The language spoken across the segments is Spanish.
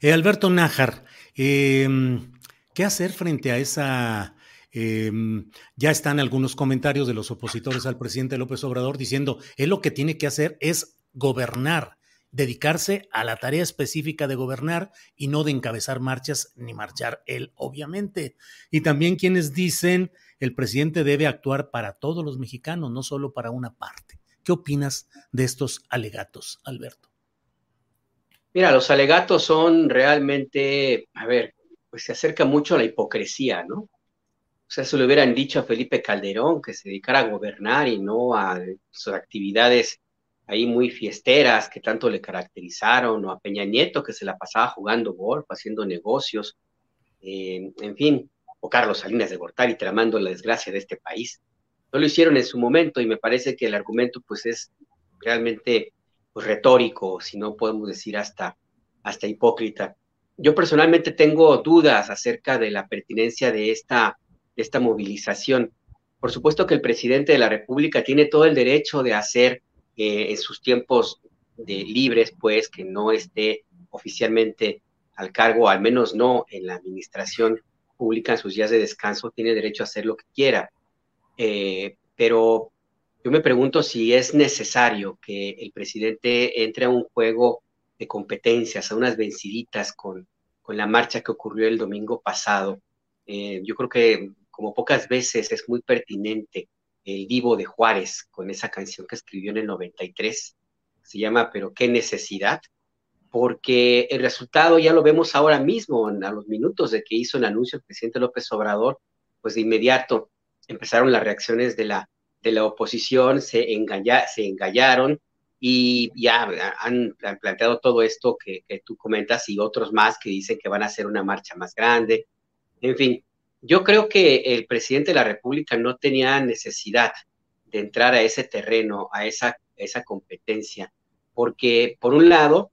Eh, Alberto Nájar, eh, ¿qué hacer frente a esa... eh, ya están algunos comentarios de los opositores al presidente López Obrador diciendo, él lo que tiene que hacer es gobernar, dedicarse a la tarea específica de gobernar y no de encabezar marchas ni marchar él, obviamente. Y también quienes dicen, el presidente debe actuar para todos los mexicanos, no solo para una parte. ¿Qué opinas de estos alegatos, Alberto? Mira, los alegatos son realmente, a ver, pues se acerca mucho a la hipocresía, ¿no? O sea, se le hubieran dicho a Felipe Calderón que se dedicara a gobernar y no a sus actividades ahí muy fiesteras que tanto le caracterizaron, o a Peña Nieto que se la pasaba jugando golf, haciendo negocios, eh, en fin, o Carlos Salinas de Gortari tramando la desgracia de este país. No lo hicieron en su momento y me parece que el argumento pues es realmente pues, retórico, si no podemos decir hasta, hasta hipócrita. Yo personalmente tengo dudas acerca de la pertinencia de esta, de esta movilización. Por supuesto que el presidente de la República tiene todo el derecho de hacer eh, en sus tiempos de libres, pues, que no esté oficialmente al cargo, al menos no en la administración pública en sus días de descanso, tiene derecho a hacer lo que quiera. Eh, pero yo me pregunto si es necesario que el presidente entre a un juego de competencias, a unas venciditas con, con la marcha que ocurrió el domingo pasado. Eh, yo creo que como pocas veces es muy pertinente el Divo de Juárez con esa canción que escribió en el 93. Se llama Pero qué necesidad, porque el resultado ya lo vemos ahora mismo, a los minutos de que hizo el anuncio el presidente López Obrador, pues de inmediato empezaron las reacciones de la, de la oposición, se, engaña, se engallaron y ya han, planteado todo esto que, que tú comentas y otros más que dicen que van a hacer una marcha más grande. En fin, yo creo que el presidente de la República no tenía necesidad de entrar a ese terreno, a esa, esa competencia, porque por un lado,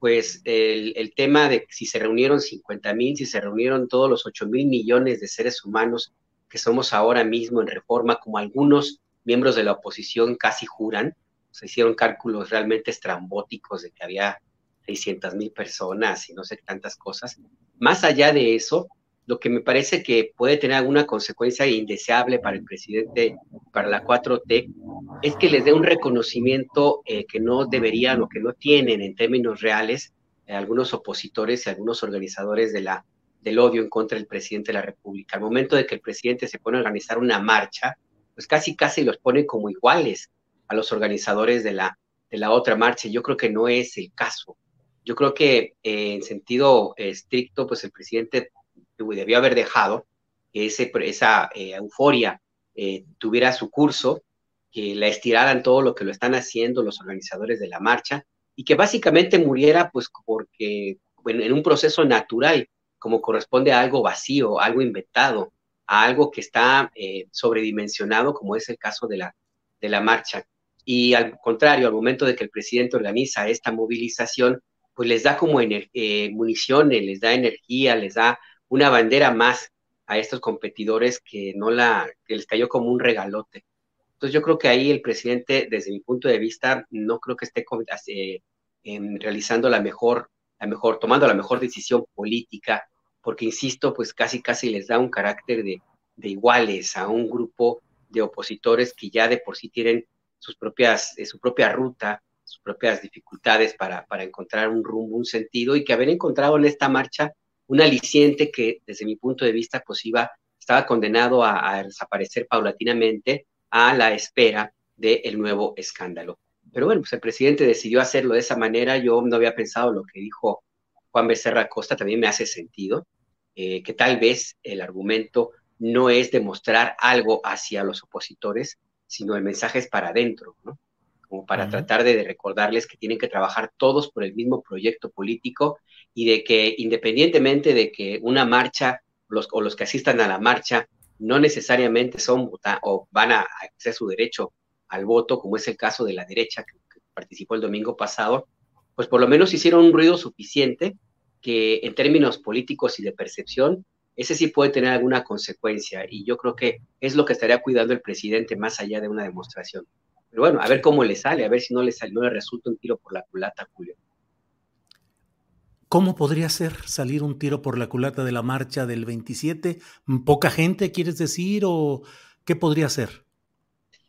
pues el, el tema de si se reunieron 50 mil, si se reunieron todos los 8 mil millones de seres humanos que somos ahora mismo en reforma, como algunos miembros de la oposición casi juran, se hicieron cálculos realmente estrambóticos de que había 600 mil personas y no sé tantas cosas. Más allá de eso, lo que me parece que puede tener alguna consecuencia indeseable para el presidente, para la 4T, es que les dé un reconocimiento eh, que no deberían o que no tienen en términos reales eh, algunos opositores y algunos organizadores de la, del odio en contra del presidente de la República. Al momento de que el presidente se pone a organizar una marcha, pues casi casi los pone como iguales a los organizadores de la, de la otra marcha. Yo creo que no es el caso. Yo creo que eh, en sentido estricto, pues el presidente debió haber dejado que ese, esa eh, euforia eh, tuviera su curso, que la estiraran todo lo que lo están haciendo los organizadores de la marcha y que básicamente muriera pues porque en, en un proceso natural, como corresponde a algo vacío, algo inventado, a algo que está eh, sobredimensionado, como es el caso de la, de la marcha. Y al contrario, al momento de que el presidente organiza esta movilización, pues les da como eh, municiones, les da energía, les da una bandera más a estos competidores que no la, que les cayó como un regalote. Entonces yo creo que ahí el presidente, desde mi punto de vista, no creo que esté eh, realizando la mejor la mejor, tomando la mejor decisión política, porque insisto, pues casi casi les da un carácter de, iguales a un grupo de opositores que ya de por sí tienen sus propias, eh, su propia ruta, sus propias dificultades para, para encontrar un rumbo, un sentido, y que haber encontrado en esta marcha un aliciente que desde mi punto de vista pues iba, estaba condenado a, desaparecer paulatinamente a la espera del nuevo escándalo. Pero bueno, pues el presidente decidió hacerlo de esa manera, yo no había pensado lo que dijo Juan Becerra Costa, también me hace sentido, eh, que tal vez el argumento no es demostrar algo hacia los opositores, sino el mensaje es para adentro, ¿no? Como para tratar de, recordarles que tienen que trabajar todos por el mismo proyecto político y de que independientemente de que una marcha los, o los que asistan a la marcha no necesariamente son o van a ejercer su derecho al voto, como es el caso de la derecha que, que participó el domingo pasado, pues por lo menos hicieron un ruido suficiente que en términos políticos y de percepción ese sí puede tener alguna consecuencia y yo creo que es lo que estaría cuidando el presidente más allá de una demostración. Pero bueno, a ver cómo le sale, a ver si no le, sale, no le resulta un tiro por la culata, Julio. ¿Cómo podría ser salir un tiro por la culata de la marcha del 27? ¿Poca gente, quieres decir? ¿O qué podría ser?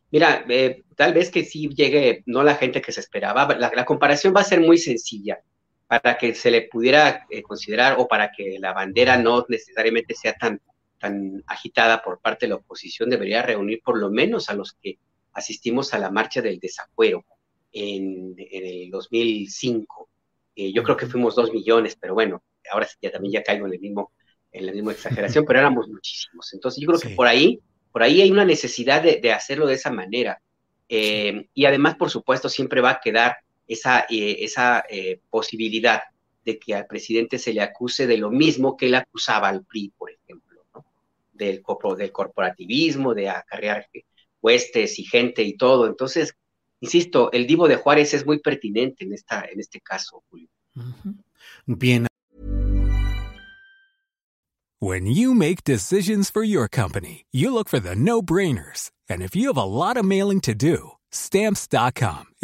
Mira, eh, tal vez que sí llegue, no la gente que se esperaba. la comparación va a ser muy sencilla para que se le pudiera eh, considerar o para que la bandera no necesariamente sea tan, tan agitada por parte de la oposición, debería reunir por lo menos a los que asistimos a la marcha del desafuero en, el 2005. Eh, yo creo que fuimos dos millones, pero bueno, ahora ya también ya caigo en el mismo en la misma exageración, pero éramos muchísimos. Entonces yo creo que por ahí, por ahí hay una necesidad de, hacerlo de esa manera. Eh, y además, por supuesto, siempre va a quedar esa, eh, esa eh, posibilidad de que al presidente se le acuse de lo mismo que él acusaba al PRI, por ejemplo, del, del corporativismo, de acarrear huestes y gente y todo. Entonces, insisto, el divo de Juárez es muy pertinente en, esta, en este caso, Julio. Bien. When you make decisions for your company, you look for the no-brainers. And if you have a lot of mailing to do, Stamps.com